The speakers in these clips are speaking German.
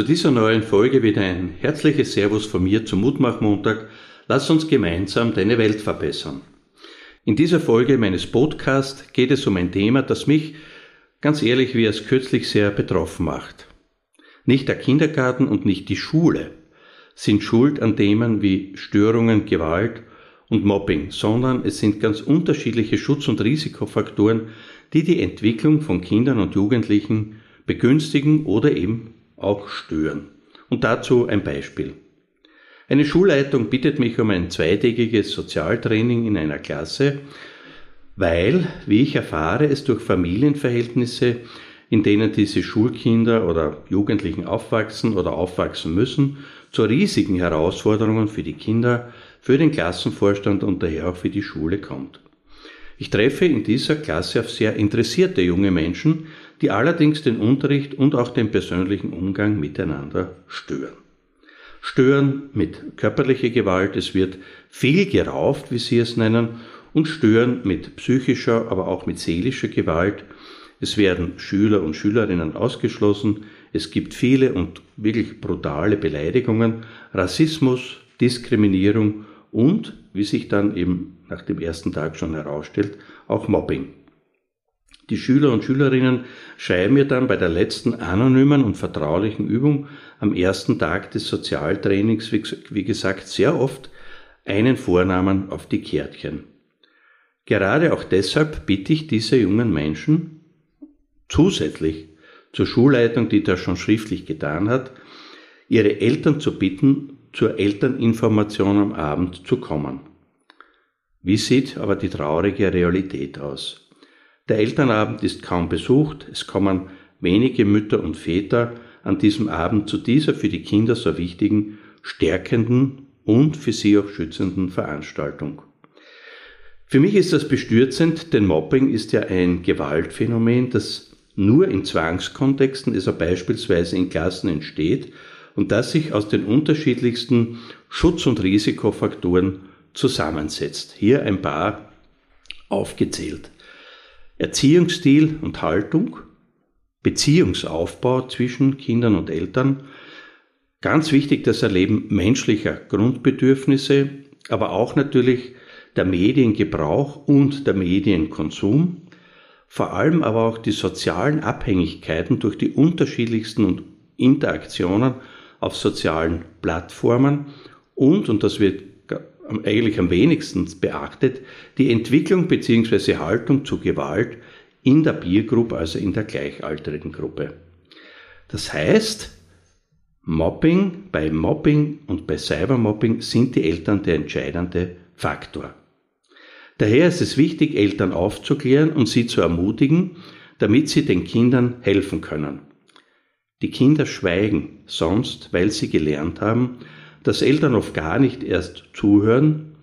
Zu dieser neuen Folge wieder ein herzliches Servus von mir zum Mutmachmontag. Lass uns gemeinsam deine Welt verbessern. In dieser Folge meines Podcasts geht es um ein Thema, das mich, ganz ehrlich, wie es kürzlich sehr betroffen macht. Nicht der Kindergarten und nicht die Schule sind schuld an Themen wie Störungen, Gewalt und Mobbing, sondern es sind ganz unterschiedliche Schutz- und Risikofaktoren, die die Entwicklung von Kindern und Jugendlichen begünstigen oder eben auch stören. Und dazu ein Beispiel. Eine Schulleitung bittet mich um ein zweitägiges Sozialtraining in einer Klasse, weil, wie ich erfahre, es durch Familienverhältnisse, in denen diese Schulkinder oder Jugendlichen aufwachsen oder aufwachsen müssen, zu riesigen Herausforderungen für die Kinder, für den Klassenvorstand und daher auch für die Schule kommt. Ich treffe in dieser Klasse auf sehr interessierte junge Menschen, die allerdings den Unterricht und auch den persönlichen Umgang miteinander stören. Stören mit körperlicher Gewalt, es wird viel gerauft, wie Sie es nennen, und stören mit psychischer, aber auch mit seelischer Gewalt. Es werden Schüler und Schülerinnen ausgeschlossen, es gibt viele und wirklich brutale Beleidigungen, Rassismus, Diskriminierung und, wie sich dann eben nach dem ersten Tag schon herausstellt, auch Mobbing. Die Schüler und Schülerinnen schreiben mir dann bei der letzten anonymen und vertraulichen Übung am ersten Tag des Sozialtrainings, wie gesagt, sehr oft einen Vornamen auf die Kärtchen. Gerade auch deshalb bitte ich diese jungen Menschen zusätzlich zur Schulleitung, die das schon schriftlich getan hat, ihre Eltern zu bitten, zur Elterninformation am Abend zu kommen. Wie sieht aber die traurige Realität aus? Der Elternabend ist kaum besucht, es kommen wenige Mütter und Väter an diesem Abend zu dieser für die Kinder so wichtigen, stärkenden und für sie auch schützenden Veranstaltung. Für mich ist das bestürzend, denn Mobbing ist ja ein Gewaltphänomen, das nur in Zwangskontexten, also beispielsweise in Klassen entsteht und das sich aus den unterschiedlichsten Schutz- und Risikofaktoren zusammensetzt. Hier ein paar aufgezählt. Erziehungsstil und Haltung, Beziehungsaufbau zwischen Kindern und Eltern, ganz wichtig das Erleben menschlicher Grundbedürfnisse, aber auch natürlich der Mediengebrauch und der Medienkonsum, vor allem aber auch die sozialen Abhängigkeiten durch die unterschiedlichsten Interaktionen auf sozialen Plattformen. Und, und das wird eigentlich am wenigsten beachtet, die Entwicklung bzw. Haltung zu Gewalt in der Peer also in der gleichaltrigen Gruppe. Das heißt, Mobbing, bei Mobbing und bei Cybermobbing sind die Eltern der entscheidende Faktor. Daher ist es wichtig, Eltern aufzuklären und sie zu ermutigen, damit sie den Kindern helfen können. Die Kinder schweigen sonst, weil sie gelernt haben, dass Eltern oft gar nicht erst zuhören,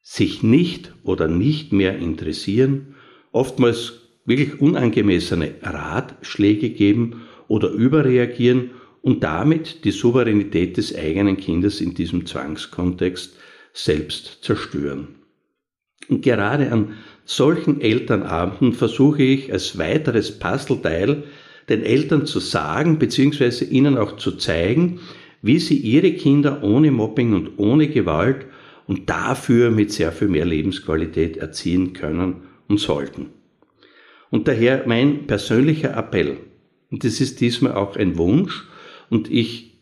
sich nicht oder nicht mehr interessieren, oftmals wirklich unangemessene Ratschläge geben oder überreagieren und damit die Souveränität des eigenen Kindes in diesem Zwangskontext selbst zerstören. Und gerade an solchen Elternabenden versuche ich als weiteres Puzzleteil den Eltern zu sagen bzw. ihnen auch zu zeigen, wie sie ihre Kinder ohne Mobbing und ohne Gewalt und dafür mit sehr viel mehr Lebensqualität erziehen können und sollten. Und daher mein persönlicher Appell, und das ist diesmal auch ein Wunsch, und ich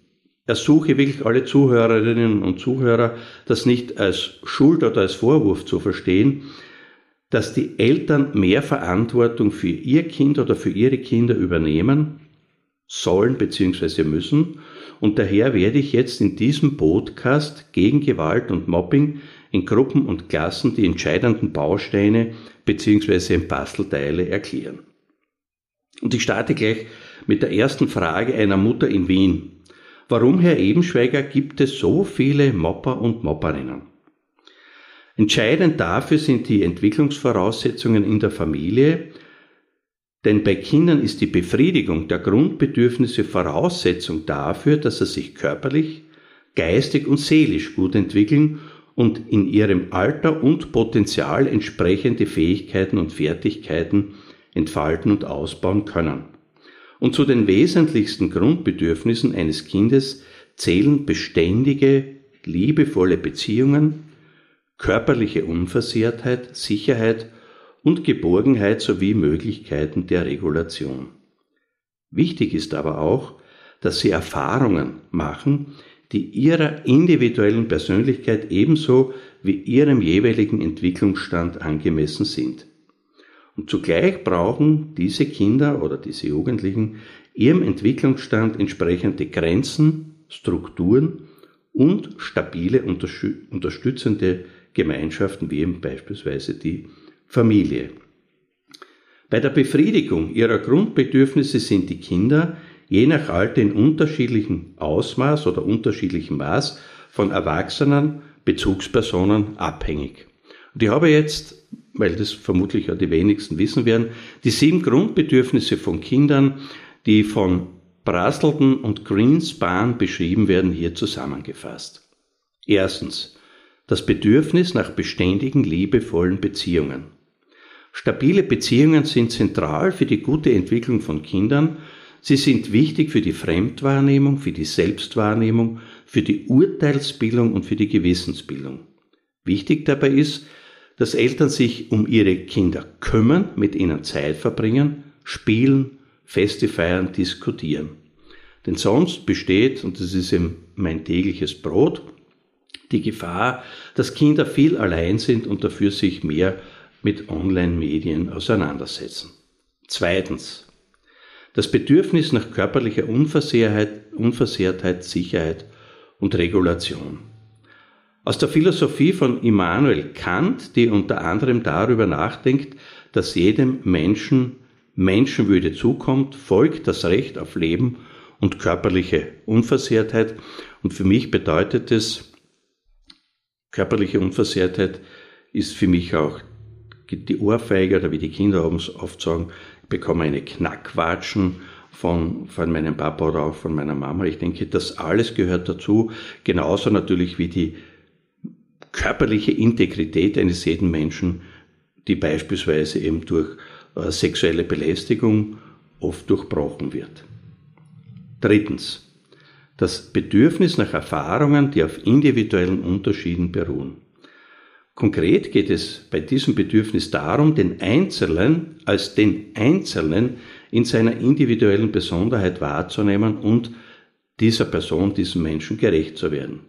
ersuche wirklich alle Zuhörerinnen und Zuhörer, das nicht als Schuld oder als Vorwurf zu verstehen, dass die Eltern mehr Verantwortung für ihr Kind oder für ihre Kinder übernehmen sollen bzw. müssen und daher werde ich jetzt in diesem Podcast gegen Gewalt und Mobbing in Gruppen und Klassen die entscheidenden Bausteine bzw. Bastelteile erklären. Und ich starte gleich mit der ersten Frage einer Mutter in Wien. Warum, Herr Ebenschweiger, gibt es so viele Mopper und Mopperinnen? Entscheidend dafür sind die Entwicklungsvoraussetzungen in der Familie, denn bei Kindern ist die Befriedigung der Grundbedürfnisse Voraussetzung dafür, dass sie sich körperlich, geistig und seelisch gut entwickeln und in ihrem Alter und Potenzial entsprechende Fähigkeiten und Fertigkeiten entfalten und ausbauen können. Und zu den wesentlichsten Grundbedürfnissen eines Kindes zählen beständige, liebevolle Beziehungen, körperliche Unversehrtheit, Sicherheit und Geborgenheit sowie Möglichkeiten der Regulation. Wichtig ist aber auch, dass sie Erfahrungen machen, die ihrer individuellen Persönlichkeit ebenso wie ihrem jeweiligen Entwicklungsstand angemessen sind. Und zugleich brauchen diese Kinder oder diese Jugendlichen ihrem Entwicklungsstand entsprechende Grenzen, Strukturen und stabile unterstützende Gemeinschaften wie eben beispielsweise die Familie. Bei der Befriedigung ihrer Grundbedürfnisse sind die Kinder je nach Alter in unterschiedlichem Ausmaß oder unterschiedlichem Maß von Erwachsenen, Bezugspersonen abhängig. Und ich habe jetzt, weil das vermutlich ja die wenigsten wissen werden, die sieben Grundbedürfnisse von Kindern, die von Brasselton und Greenspan beschrieben werden, hier zusammengefasst. Erstens. Das Bedürfnis nach beständigen, liebevollen Beziehungen. Stabile Beziehungen sind zentral für die gute Entwicklung von Kindern. Sie sind wichtig für die Fremdwahrnehmung, für die Selbstwahrnehmung, für die Urteilsbildung und für die Gewissensbildung. Wichtig dabei ist, dass Eltern sich um ihre Kinder kümmern, mit ihnen Zeit verbringen, spielen, Feste feiern, diskutieren. Denn sonst besteht, und das ist eben mein tägliches Brot, die Gefahr, dass Kinder viel allein sind und dafür sich mehr mit Online-Medien auseinandersetzen. Zweitens. Das Bedürfnis nach körperlicher Unversehrtheit, Unversehrtheit, Sicherheit und Regulation. Aus der Philosophie von Immanuel Kant, die unter anderem darüber nachdenkt, dass jedem Menschen Menschenwürde zukommt, folgt das Recht auf Leben und körperliche Unversehrtheit. Und für mich bedeutet es, körperliche Unversehrtheit ist für mich auch die Ohrfeige oder wie die Kinder oft sagen, ich bekomme eine Knackwatschen von, von meinem Papa oder auch von meiner Mama. Ich denke, das alles gehört dazu. Genauso natürlich wie die körperliche Integrität eines jeden Menschen, die beispielsweise eben durch äh, sexuelle Belästigung oft durchbrochen wird. Drittens. Das Bedürfnis nach Erfahrungen, die auf individuellen Unterschieden beruhen. Konkret geht es bei diesem Bedürfnis darum, den Einzelnen als den Einzelnen in seiner individuellen Besonderheit wahrzunehmen und dieser Person, diesem Menschen gerecht zu werden.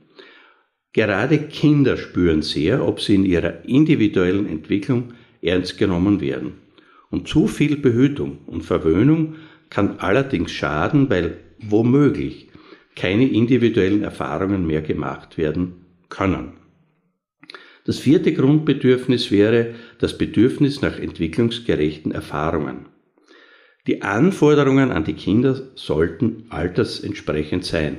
Gerade Kinder spüren sehr, ob sie in ihrer individuellen Entwicklung ernst genommen werden. Und zu viel Behütung und Verwöhnung kann allerdings schaden, weil womöglich keine individuellen Erfahrungen mehr gemacht werden können. Das vierte Grundbedürfnis wäre das Bedürfnis nach entwicklungsgerechten Erfahrungen. Die Anforderungen an die Kinder sollten altersentsprechend sein.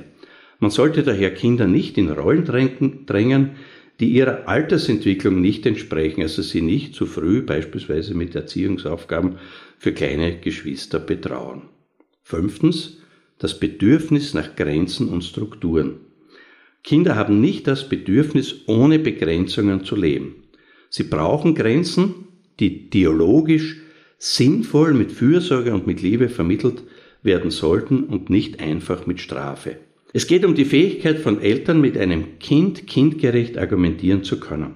Man sollte daher Kinder nicht in Rollen drängen, die ihrer Altersentwicklung nicht entsprechen, also sie nicht zu früh beispielsweise mit Erziehungsaufgaben für kleine Geschwister betrauen. Fünftens, das Bedürfnis nach Grenzen und Strukturen. Kinder haben nicht das Bedürfnis, ohne Begrenzungen zu leben. Sie brauchen Grenzen, die dialogisch sinnvoll mit Fürsorge und mit Liebe vermittelt werden sollten und nicht einfach mit Strafe. Es geht um die Fähigkeit von Eltern, mit einem Kind kindgerecht argumentieren zu können.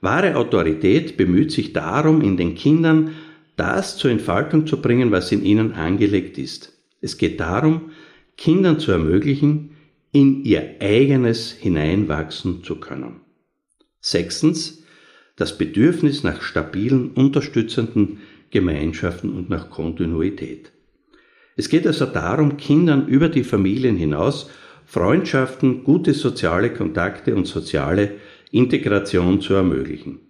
Wahre Autorität bemüht sich darum, in den Kindern das zur Entfaltung zu bringen, was in ihnen angelegt ist. Es geht darum, Kindern zu ermöglichen, in ihr eigenes hineinwachsen zu können. Sechstens, das Bedürfnis nach stabilen, unterstützenden Gemeinschaften und nach Kontinuität. Es geht also darum, Kindern über die Familien hinaus Freundschaften, gute soziale Kontakte und soziale Integration zu ermöglichen.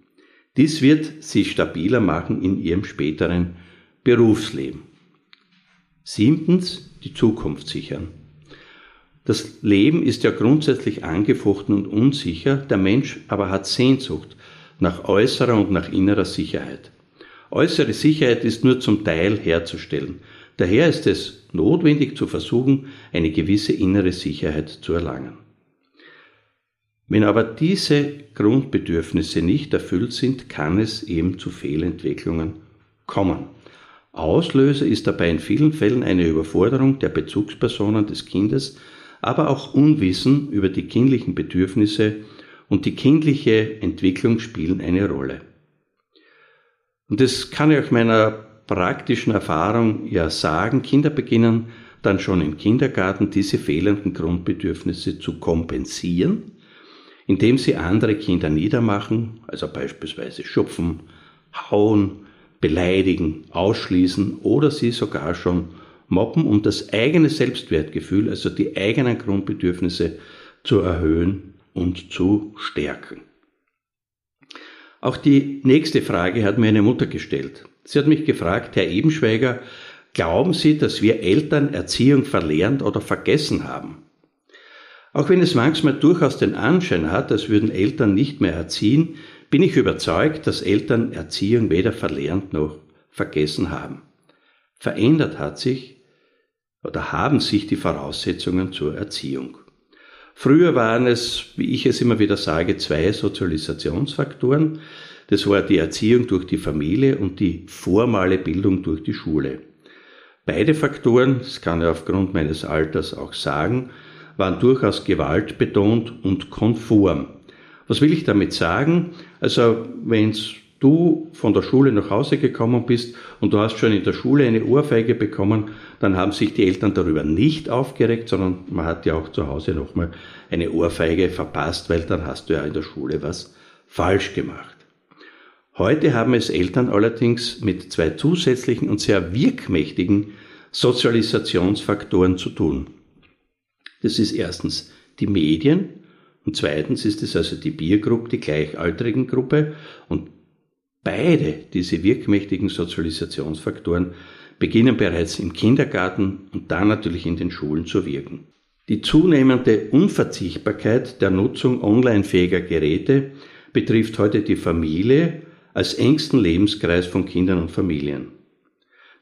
Dies wird sie stabiler machen in ihrem späteren Berufsleben. Siebtens, die Zukunft sichern. Das Leben ist ja grundsätzlich angefochten und unsicher, der Mensch aber hat Sehnsucht nach äußerer und nach innerer Sicherheit. Äußere Sicherheit ist nur zum Teil herzustellen. Daher ist es notwendig zu versuchen, eine gewisse innere Sicherheit zu erlangen. Wenn aber diese Grundbedürfnisse nicht erfüllt sind, kann es eben zu Fehlentwicklungen kommen. Auslöser ist dabei in vielen Fällen eine Überforderung der Bezugspersonen des Kindes, aber auch Unwissen über die kindlichen Bedürfnisse und die kindliche Entwicklung spielen eine Rolle. Und das kann ich aus meiner praktischen Erfahrung ja sagen, Kinder beginnen dann schon im Kindergarten diese fehlenden Grundbedürfnisse zu kompensieren, indem sie andere Kinder niedermachen, also beispielsweise schupfen, hauen, beleidigen, ausschließen oder sie sogar schon mobben, um das eigene Selbstwertgefühl, also die eigenen Grundbedürfnisse zu erhöhen und zu stärken. Auch die nächste Frage hat mir eine Mutter gestellt. Sie hat mich gefragt, Herr Ebenschweiger, glauben Sie, dass wir Eltern Erziehung verlernt oder vergessen haben? Auch wenn es manchmal durchaus den Anschein hat, als würden Eltern nicht mehr erziehen, bin ich überzeugt, dass Eltern Erziehung weder verlernt noch vergessen haben. Verändert hat sich oder haben sich die Voraussetzungen zur Erziehung. Früher waren es, wie ich es immer wieder sage, zwei Sozialisationsfaktoren. Das war die Erziehung durch die Familie und die formale Bildung durch die Schule. Beide Faktoren, das kann ich aufgrund meines Alters auch sagen, waren durchaus gewaltbetont und konform. Was will ich damit sagen? Also, wenn du von der Schule nach Hause gekommen bist und du hast schon in der Schule eine Ohrfeige bekommen, dann haben sich die Eltern darüber nicht aufgeregt, sondern man hat ja auch zu Hause nochmal eine Ohrfeige verpasst, weil dann hast du ja in der Schule was falsch gemacht. Heute haben es Eltern allerdings mit zwei zusätzlichen und sehr wirkmächtigen Sozialisationsfaktoren zu tun. Das ist erstens die Medien und zweitens ist es also die Biergruppe, die gleichaltrigen Gruppe und beide diese wirkmächtigen Sozialisationsfaktoren beginnen bereits im Kindergarten und dann natürlich in den Schulen zu wirken. Die zunehmende Unverzichtbarkeit der Nutzung onlinefähiger Geräte betrifft heute die Familie als engsten Lebenskreis von Kindern und Familien.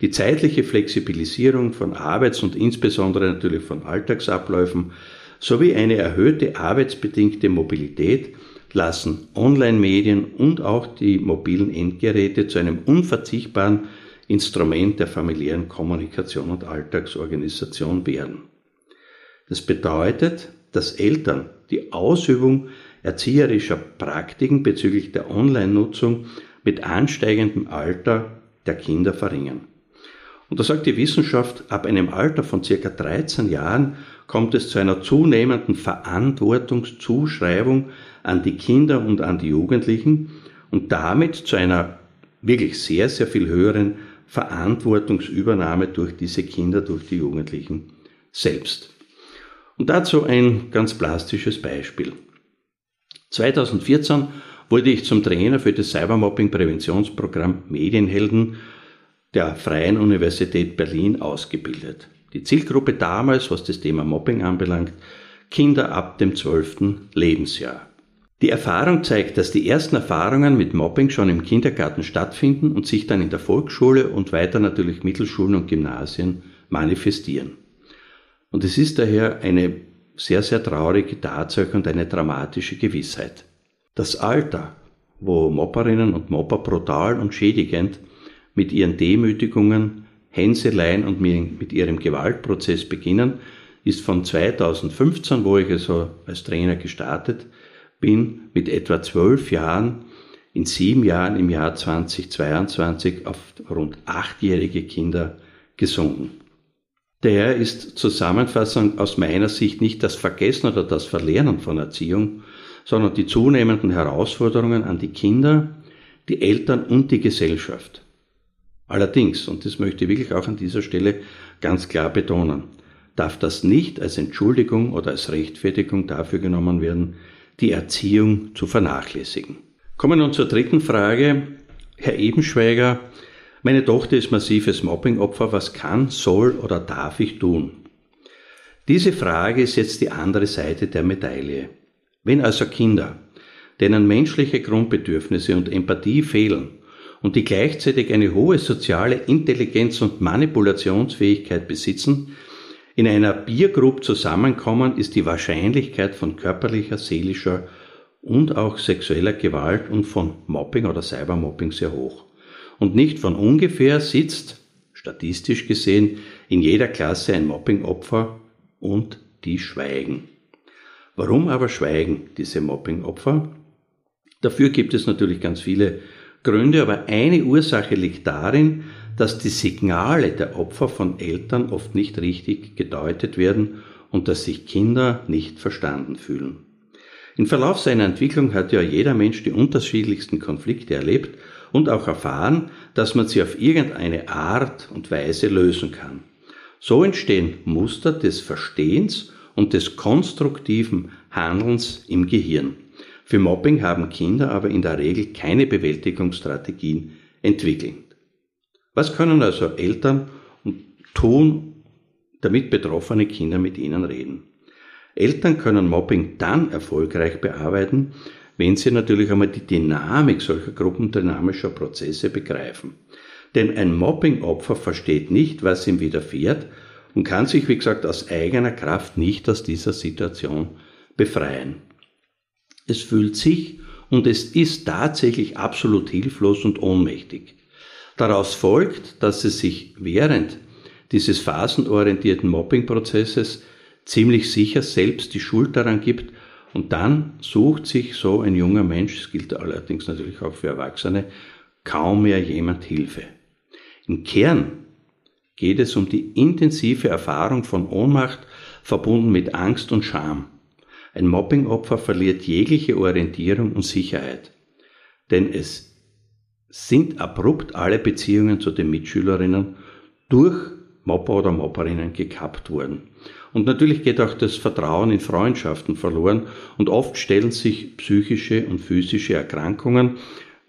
Die zeitliche Flexibilisierung von Arbeits- und insbesondere natürlich von Alltagsabläufen sowie eine erhöhte arbeitsbedingte Mobilität lassen Online-Medien und auch die mobilen Endgeräte zu einem unverzichtbaren Instrument der familiären Kommunikation und Alltagsorganisation werden. Das bedeutet, dass Eltern die Ausübung erzieherischer Praktiken bezüglich der Online-Nutzung mit ansteigendem Alter der Kinder verringern. Und da sagt die Wissenschaft, ab einem Alter von circa 13 Jahren kommt es zu einer zunehmenden Verantwortungszuschreibung an die Kinder und an die Jugendlichen und damit zu einer wirklich sehr, sehr viel höheren Verantwortungsübernahme durch diese Kinder, durch die Jugendlichen selbst. Und dazu ein ganz plastisches Beispiel. 2014 wurde ich zum Trainer für das Cybermobbing-Präventionsprogramm Medienhelden der Freien Universität Berlin ausgebildet. Die Zielgruppe damals, was das Thema Mobbing anbelangt, Kinder ab dem 12. Lebensjahr. Die Erfahrung zeigt, dass die ersten Erfahrungen mit Mobbing schon im Kindergarten stattfinden und sich dann in der Volksschule und weiter natürlich Mittelschulen und Gymnasien manifestieren. Und es ist daher eine sehr, sehr traurige Tatsache und eine dramatische Gewissheit. Das Alter, wo Mopperinnen und Mopper brutal und schädigend mit ihren Demütigungen, Hänseleien und mit ihrem Gewaltprozess beginnen, ist von 2015, wo ich also als Trainer gestartet bin, mit etwa zwölf Jahren, in sieben Jahren im Jahr 2022 auf rund achtjährige Kinder gesunken. Daher ist Zusammenfassung aus meiner Sicht nicht das Vergessen oder das Verlernen von Erziehung, sondern die zunehmenden Herausforderungen an die Kinder, die Eltern und die Gesellschaft. Allerdings, und das möchte ich wirklich auch an dieser Stelle ganz klar betonen, darf das nicht als Entschuldigung oder als Rechtfertigung dafür genommen werden, die Erziehung zu vernachlässigen. Kommen wir nun zur dritten Frage. Herr Ebenschweiger, Meine Tochter ist massives Mobbingopfer. Was kann, soll oder darf ich tun? Diese Frage ist jetzt die andere Seite der Medaille. Wenn also Kinder, denen menschliche Grundbedürfnisse und Empathie fehlen und die gleichzeitig eine hohe soziale Intelligenz und Manipulationsfähigkeit besitzen, in einer Biergruppe zusammenkommen, ist die Wahrscheinlichkeit von körperlicher, seelischer und auch sexueller Gewalt und von Mobbing oder Cybermobbing sehr hoch. Und nicht von ungefähr sitzt, statistisch gesehen, in jeder Klasse ein Mobbingopfer und die schweigen. Warum aber schweigen diese Mobbingopfer? Dafür gibt es natürlich ganz viele Gründe, aber eine Ursache liegt darin, dass die Signale der Opfer von Eltern oft nicht richtig gedeutet werden und dass sich Kinder nicht verstanden fühlen. Im Verlauf seiner Entwicklung hat ja jeder Mensch die unterschiedlichsten Konflikte erlebt und auch erfahren, dass man sie auf irgendeine Art und Weise lösen kann. So entstehen Muster des Verstehens und des konstruktiven Handelns im Gehirn. Für Mobbing haben Kinder aber in der Regel keine Bewältigungsstrategien entwickelt. Was können also Eltern tun, damit betroffene Kinder mit ihnen reden? Eltern können Mobbing dann erfolgreich bearbeiten, wenn sie natürlich einmal die Dynamik solcher gruppendynamischer Prozesse begreifen. Denn ein Mobbing-Opfer versteht nicht, was ihm widerfährt und kann sich, wie gesagt, aus eigener Kraft nicht aus dieser Situation befreien. Es fühlt sich und es ist tatsächlich absolut hilflos und ohnmächtig. Daraus folgt, dass es sich während dieses phasenorientierten Mobbing-Prozesses ziemlich sicher selbst die Schuld daran gibt und dann sucht sich so ein junger Mensch, das gilt allerdings natürlich auch für Erwachsene, kaum mehr jemand Hilfe. Im Kern geht es um die intensive Erfahrung von Ohnmacht verbunden mit Angst und Scham. Ein Mobbingopfer verliert jegliche Orientierung und Sicherheit. Denn es sind abrupt alle Beziehungen zu den Mitschülerinnen durch Mobber oder Mobberinnen gekappt worden. Und natürlich geht auch das Vertrauen in Freundschaften verloren und oft stellen sich psychische und physische Erkrankungen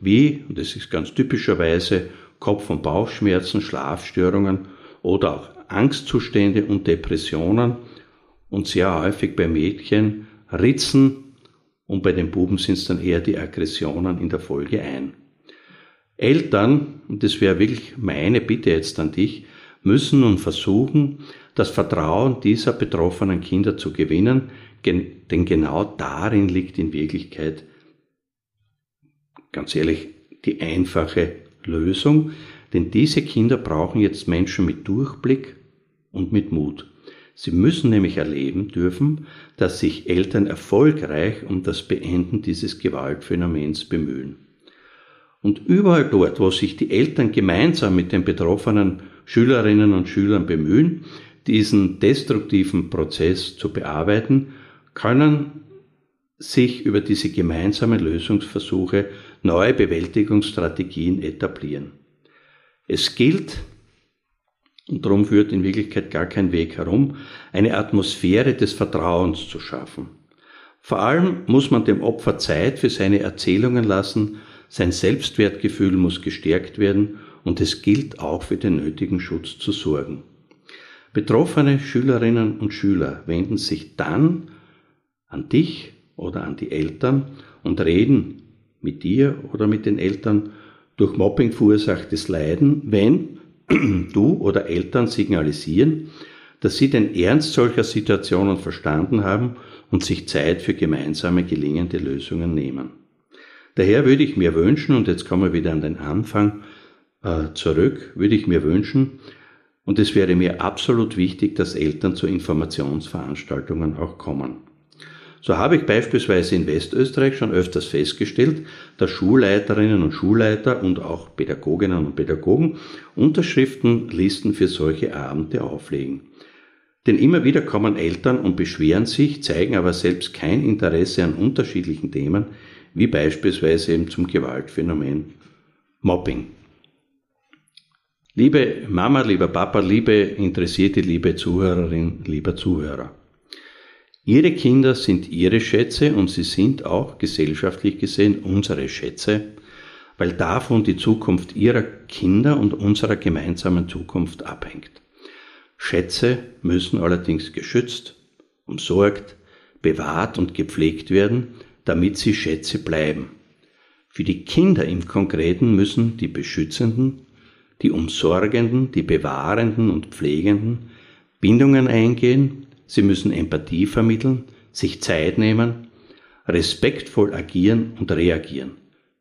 wie, und das ist ganz typischerweise, Kopf- und Bauchschmerzen, Schlafstörungen oder auch Angstzustände und Depressionen und sehr häufig bei Mädchen Ritzen und bei den Buben sind es dann eher die Aggressionen in der Folge ein. Eltern, und das wäre wirklich meine Bitte jetzt an dich, müssen nun versuchen, das Vertrauen dieser betroffenen Kinder zu gewinnen, denn genau darin liegt in Wirklichkeit, ganz ehrlich, die einfache Lösung, denn diese Kinder brauchen jetzt Menschen mit Durchblick und mit Mut. Sie müssen nämlich erleben dürfen, dass sich Eltern erfolgreich um das Beenden dieses Gewaltphänomens bemühen. Und überall dort, wo sich die Eltern gemeinsam mit den betroffenen Schülerinnen und Schülern bemühen, diesen destruktiven Prozess zu bearbeiten, können sich über diese gemeinsamen Lösungsversuche neue Bewältigungsstrategien etablieren. Es gilt, und darum führt in Wirklichkeit gar kein Weg herum, eine Atmosphäre des Vertrauens zu schaffen. Vor allem muss man dem Opfer Zeit für seine Erzählungen lassen, sein Selbstwertgefühl muss gestärkt werden und es gilt auch für den nötigen Schutz zu sorgen. Betroffene Schülerinnen und Schüler wenden sich dann an dich oder an die Eltern und reden mit dir oder mit den Eltern durch Mobbing verursachtes Leiden, wenn du oder Eltern signalisieren, dass sie den Ernst solcher Situationen verstanden haben und sich Zeit für gemeinsame gelingende Lösungen nehmen. Daher würde ich mir wünschen, und jetzt kommen wir wieder an den Anfang äh, zurück, würde ich mir wünschen, und es wäre mir absolut wichtig, dass Eltern zu Informationsveranstaltungen auch kommen. So habe ich beispielsweise in Westösterreich schon öfters festgestellt, dass Schulleiterinnen und Schulleiter und auch Pädagoginnen und Pädagogen Unterschriftenlisten für solche Abende auflegen. Denn immer wieder kommen Eltern und beschweren sich, zeigen aber selbst kein Interesse an unterschiedlichen Themen, wie beispielsweise eben zum Gewaltphänomen Mobbing. Liebe Mama, lieber Papa, liebe interessierte, liebe Zuhörerin, lieber Zuhörer. Ihre Kinder sind Ihre Schätze und sie sind auch gesellschaftlich gesehen unsere Schätze. weil davon die Zukunft ihrer Kinder und unserer gemeinsamen Zukunft abhängt. Schätze müssen allerdings geschützt, umsorgt, bewahrt und gepflegt werden, damit sie Schätze bleiben. Für die Kinder im Konkreten müssen die Beschützenden, die Umsorgenden, die Bewahrenden und Pflegenden Bindungen eingehen, sie müssen Empathie vermitteln, sich Zeit nehmen, respektvoll agieren und reagieren,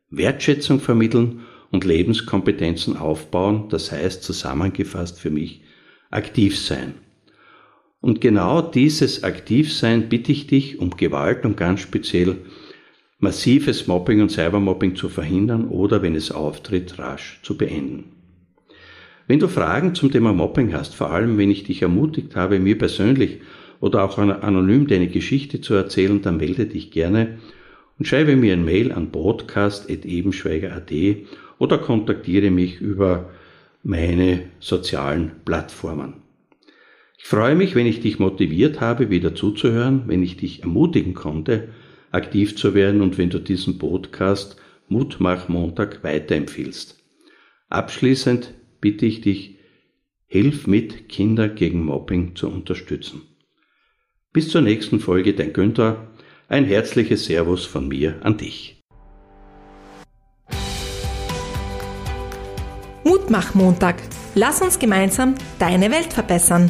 Wertschätzung vermitteln und Lebenskompetenzen aufbauen, das heißt zusammengefasst für mich aktiv sein. Und genau dieses Aktivsein bitte ich dich um Gewalt und ganz speziell massives Mobbing und Cybermobbing zu verhindern oder, wenn es auftritt, rasch zu beenden. Wenn du Fragen zum Thema Mobbing hast, vor allem wenn ich dich ermutigt habe, mir persönlich oder auch anonym deine Geschichte zu erzählen, dann melde dich gerne und schreibe mir ein Mail an podcast.ebenschweiger.at oder kontaktiere mich über meine sozialen Plattformen. Ich freue mich, wenn ich dich motiviert habe, wieder zuzuhören, wenn ich dich ermutigen konnte, aktiv zu werden und wenn du diesen Podcast Mutmach Montag weiterempfiehlst. Abschließend bitte ich dich, hilf mit, Kinder gegen Mobbing zu unterstützen. Bis zur nächsten Folge, dein Günther. Ein herzliches Servus von mir an dich. Mutmach-Montag. Lass uns gemeinsam deine Welt verbessern.